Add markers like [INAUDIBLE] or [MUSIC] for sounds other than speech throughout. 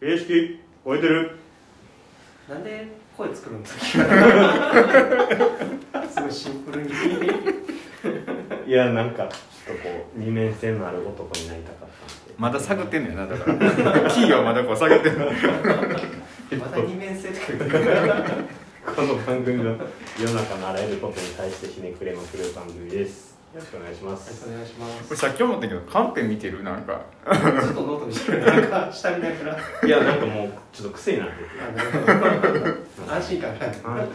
形式超えてる。なんで声作るんですかすごいシンプルに。いやなんかちょっとこう二面性のある男になりたかったんで。まだ探ってんのやなだから。キーはまだこう探ってんの。また二面性とか [LAUGHS] この番組の世の中のあらゆることに対してひねくれまくる番組ですよろしくお願いします。お願いしまこれさっき思ったけどカンペ見てる？なんか。すずっとノート見てる。なんか下見ながら。いやなんかもうちょっと癖になっててあなるほど安心感があるはい。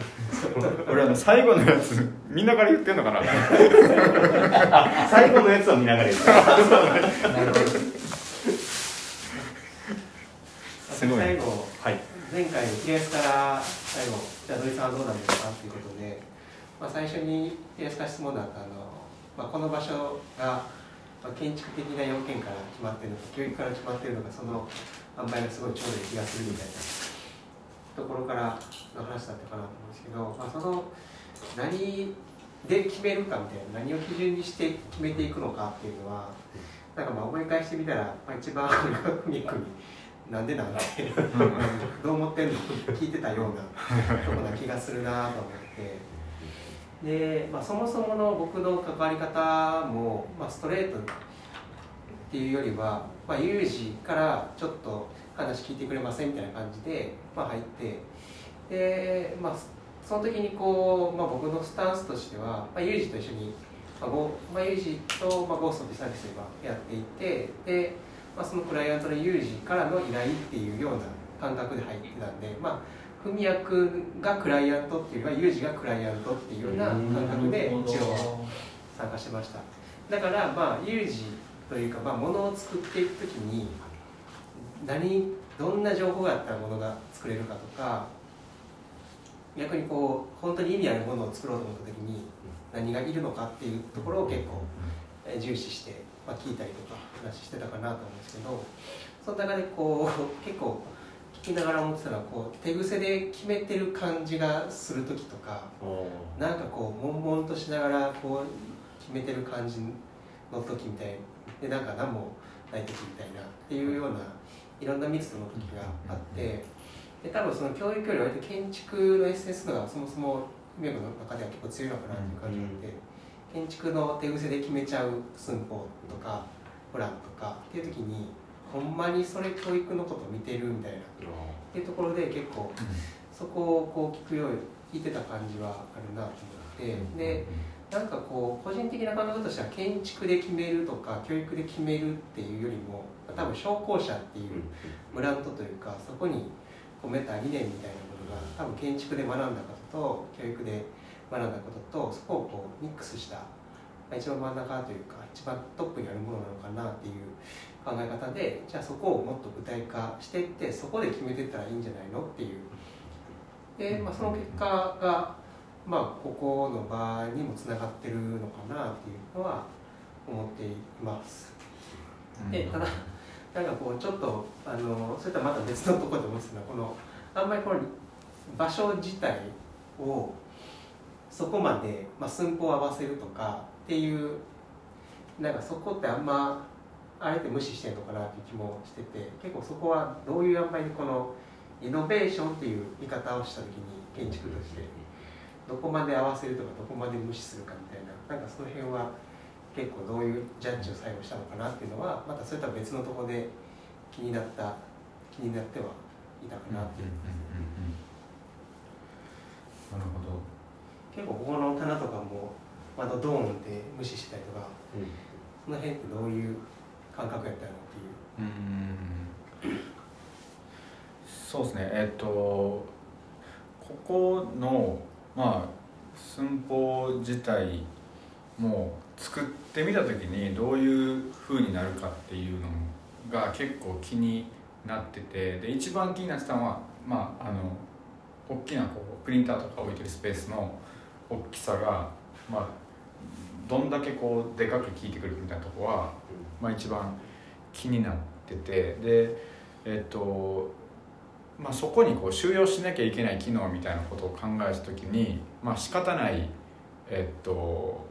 俺あの最後のやつみんなから言ってんのかな？あ最後のやつは見ながら言ってたなるほどすごい最後はい前回平安から最後じゃあ土井さんはどうなんですかということで、まあ、最初に平安から質問だったあの、まあ、この場所が、まあ、建築的な要件から決まってるのか教育から決まってるのかその塩梅がすごいちょうどいい気がするみたいなところからの話だったかなと思うんですけど、まあ、その何で決めるかみたいな何を基準にして決めていくのかっていうのはなんかまあ思い返してみたら、まあ、一番ふみくみなんでなんて [LAUGHS] どう思ってんの聞いてたようなとこな気がするなと思ってで、まあ、そもそもの僕の関わり方も、まあ、ストレートっていうよりは、まあ、有事からちょっと話聞いてくれませんみたいな感じで、まあ、入ってで、まあ、その時にこう、まあ、僕のスタンスとしては、まあ、有事と一緒に、まあゴまあ、有事と、まあ、ゴーストってサービスでやっていてでまあ、そのクライアントの有事からの依頼っていうような感覚で入ってたんで、まあ、文役がクライアントっていうか有事がクライアントっていうような感覚で一応参加してました。だからまあ有事というか、まあ、ものを作っていく時に何どんな情報があったらものが作れるかとか逆にこう本当に意味あるものを作ろうと思った時に何がいるのかっていうところを結構えー重視して、まあ、聞いたりとか話してたかなと思うんですけどその中でこう結構聞きながら思ってたのはこう手癖で決めてる感じがする時とかなんかこう悶々としながらこう決めてる感じの時みたいでなんか何もない時みたいなっていうようないろんな密度の時があってで多分その教育より割と建築のエッセンスのがそもそも梅子の中では結構強いのかなっていう感じがあって。建築の手癖で決めちゃう寸法とかプランとかっていう時にほんまにそれ教育のこと見てるみたいな。っていうところで結構そこをこう聞くように聞いてた感じはあるなと思って。でなんかこう個人的な感覚としては建築で決めるとか教育で決めるっていうよりも多分商工者っていうブランドというかそこに込めた理念みたいなものが多分建築で学んだことと教育で学んだこととそこをこうミックスしたまあ一番真ん中というか一番トップにあるものなのかなっていう考え方でじゃあそこをもっと具体化していってそこで決めていったらいいんじゃないのっていう。で、まあ、その結果が、まあ、ここの場にもつながってるのかなっていうのは思っています。でただなんかこうちょっとあのそれとはまた別のところで思ってたのはこのあんまりこの場所自体をそこまで、まあ、寸法を合わせるとかっていうなんかそこってあんまあえて無視してるのかなっていう気もしてて結構そこはどういう塩梅でこのイノベーションっていう見方をした時に建築としてどこまで合わせるとかどこまで無視するかみたいななんかその辺は結構どういうジャッジを最後したのかなっていうのはまたそれとは別のところで気になった気になってはいたかなっていう、なるほど。結構ここの棚とかも窓ドーンって無視したりとかその辺ってどういう感覚やったのっていう。うん。そうですね。えっとここのまあ寸法自体も作ってみた時にどういう風になるかっていうのが結構気になっててで一番気になってたのはまああの大きなこうプリンターとか置いてるスペースの大きさがまあどんだけこうでかく効いてくるみたいなとこは、まあ、一番気になっててでえっとまあそこにこう収容しなきゃいけない機能みたいなことを考えた時にまあ仕方ないえっと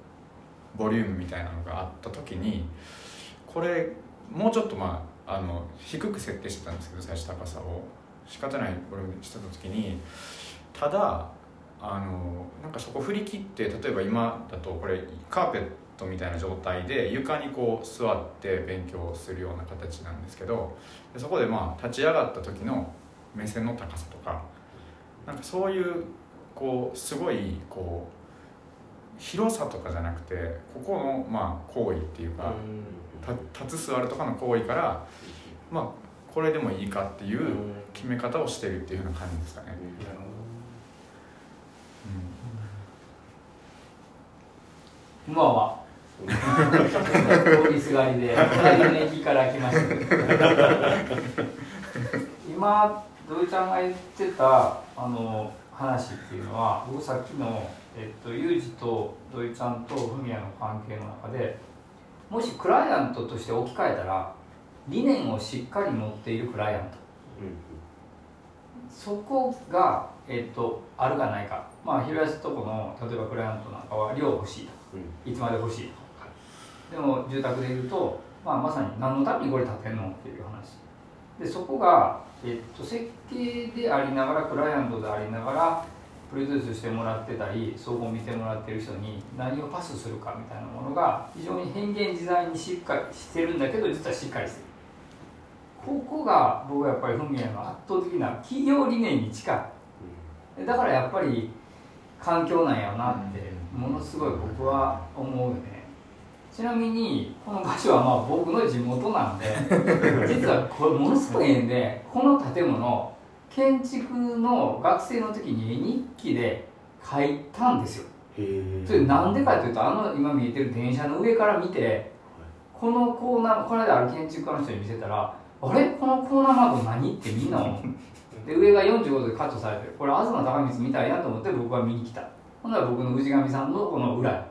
ボリュームみたいなのがあった時にこれもうちょっとまああの低く設定してたんですけど最初高さを。仕方ないこれをしてた時にただあのなんかそこ振り切って例えば今だとこれカーペットトみたいな状態で床にこう座って勉強するような形なんですけどそこでまあ立ち上がった時の目線の高さとかなんかそういうこうすごいこう広さとかじゃなくてここのまあ行為っていうか立つ座るとかの行為からまあこれでもいいかっていう決め方をしてるっていうような感じですかね。こんばんは。通りすがりで、隣の駅から来ました。今、土井ちゃんが言ってたあの話っていうのは、僕さっきの、えっと、ユージと土井ちゃんとフミヤの関係の中で、もしクライアントとして置き換えたら、理念をしっかり持っているクライアント。そこが、えっと、あるかないか、まあ、広安とこの例えばクライアントなんかは量欲しいと、いつまで欲しいと、でも住宅でいうと、まあ、まさに何のためにこれ建てんのっていう話。でそこが、えっと、設計でありながらクライアントでありながらプロデュースしてもらってたり総合見てもらってる人に何をパスするかみたいなものが非常に変幻自在にしっかりしてるんだけど実はしっかりしてる。ここが僕はやっぱりフミヤの圧倒的な企業理念に近い。だからやっぱり環境なんやなってものすごい僕は思うよねちなみにこの場所はまあ僕の地元なんで [LAUGHS] 実はこれものすごい縁でこの建物建築の学生の時に絵日記で書いたんですよ。それなんでかっていうとあの今見えてる電車の上から見てこのコーナーこの間ある建築家の人に見せたらあれ？このコーナー窓何？ってみんな思う。で上が45度でカットされてるこれ東高光みたいなと思って僕は見に来た。ほんなら僕の氏神さんのこの裏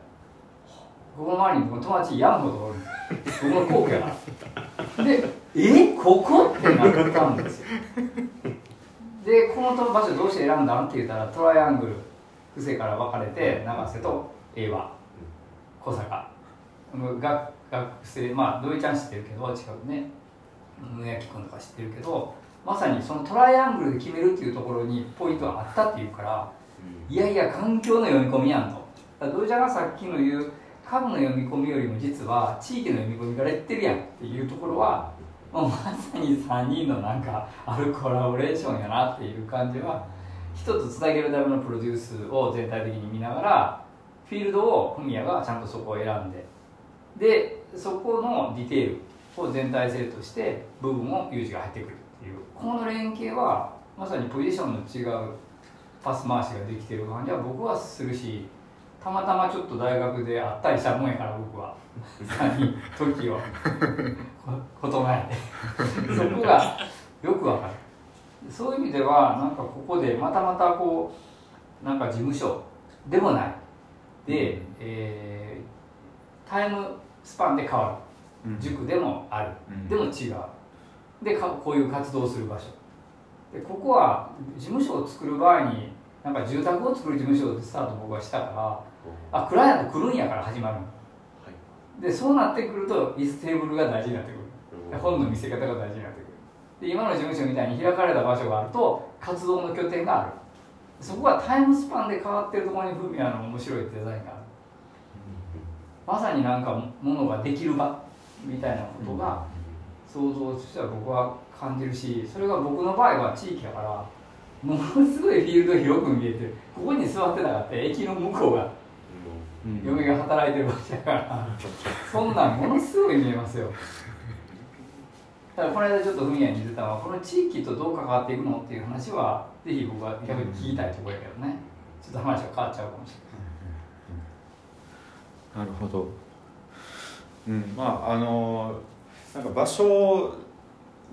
ここの周りに友達山ほどおる。僕の皇居やからでえ？ここってなったんですよ。でこの場所どうして選んだんって言ったらトライアングル布施から分かれて永瀬と平和。小坂。学学生まあ土井ちゃん知ってるけど近くね。宗明君とか知ってるけどまさにそのトライアングルで決めるっていうところにポイントがあったっていうからいやいや環境の読み込みやんと。土井ちゃんがさっきの言う株の読み込みよりも実は地域の読み込みから言ってるやんっていうところはもうまさに3人のなんかあるコラボレーションやなっていう感じは一つつなげるためのプロデュースを全体的に見ながらフィールドをフミヤがちゃんとそこを選んででそこのディテールを全体性として部分をユージが入ってくるっていうこの連携はまさにポジションの違うパス回しができてる感じは僕はするしたまたまちょっと大学で会ったりしたもんやから僕は。3人時を。異なえてそこがよくわかる。そういう意味ではなんかここでまたまたこうなんか事務所でもない。で、えー、タイムスパンで変わる、塾でもある、でも違う。でかこういう活動をする場所。でここは事務所を作る場合になんか住宅を作る事務所でスタート僕はしたからあクライアント来るんやから始まるの、はい、でそうなってくると椅子テーブルが大事になってくる、本の見せ方が大事になってくる。で今の事務所みたいに開かれた場所があると活動の拠点がある。そこがタイムスパンで変わってるところにフミヤの面白いデザインがある。まさになんかものができる場みたいなことが想像としては僕は感じるしそれが僕の場合は地域やからものすごいフィールド広く見えてるここに座ってたかって駅の向こうが。嫁が働いてる場所やから。そんなんものすごい見えますよ。だからこの間ちょっとフミヤに言ってたのはこの地域とどう関わっていくのっていう話はぜひ僕は逆に聞きたいところやけどね。ちょっと話が変わっちゃうかもしれない。なるほど。うん。まああのなんか場所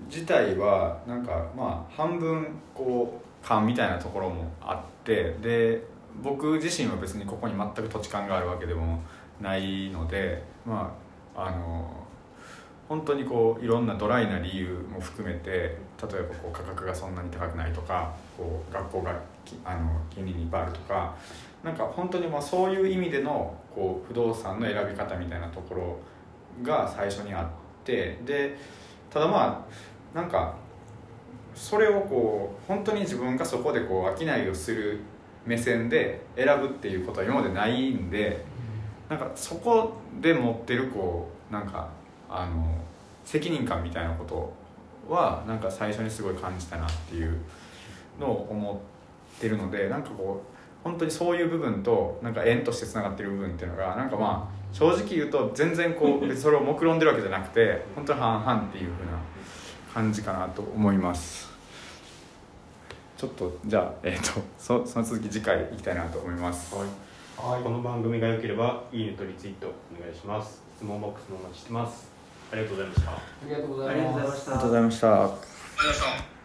自体はなんかまあ半分こう勘みたいなところもあってで僕自身は別にここに全く土地勘があるわけでもないのでまああの本当にこういろんなドライな理由も含めて例えばこう価格がそんなに高くないとかこう学校があの近隣にいっぱいあるとかなんか本当にまあそういう意味でのこう不動産の選び方みたいなところが最初にあってでただまあなんかそれをこう本当に自分がそこでこう商いをする目線で選ぶっていうことは今までないんでなんかそこで持ってるこうなんかあの責任感みたいなことはなんか最初にすごい感じたなっていうのを思ってるのでなんかこう本当にそういう部分となんか縁としてつながってる部分っていうのがなんかまあ正直言うと全然こうそれを目論んでるわけじゃなくて本当に半々っていうふうな感じかなと思います。ちょっとじゃあ、えーと、[LAUGHS] そその続き次回いきたいなと思います。はい。はい、この番組が良ければいいねとリツイートお願いします。質問ボックスもお待ちしてます。ありがとうございました。ありがとうございました。ありがとうございました。ありがとうございました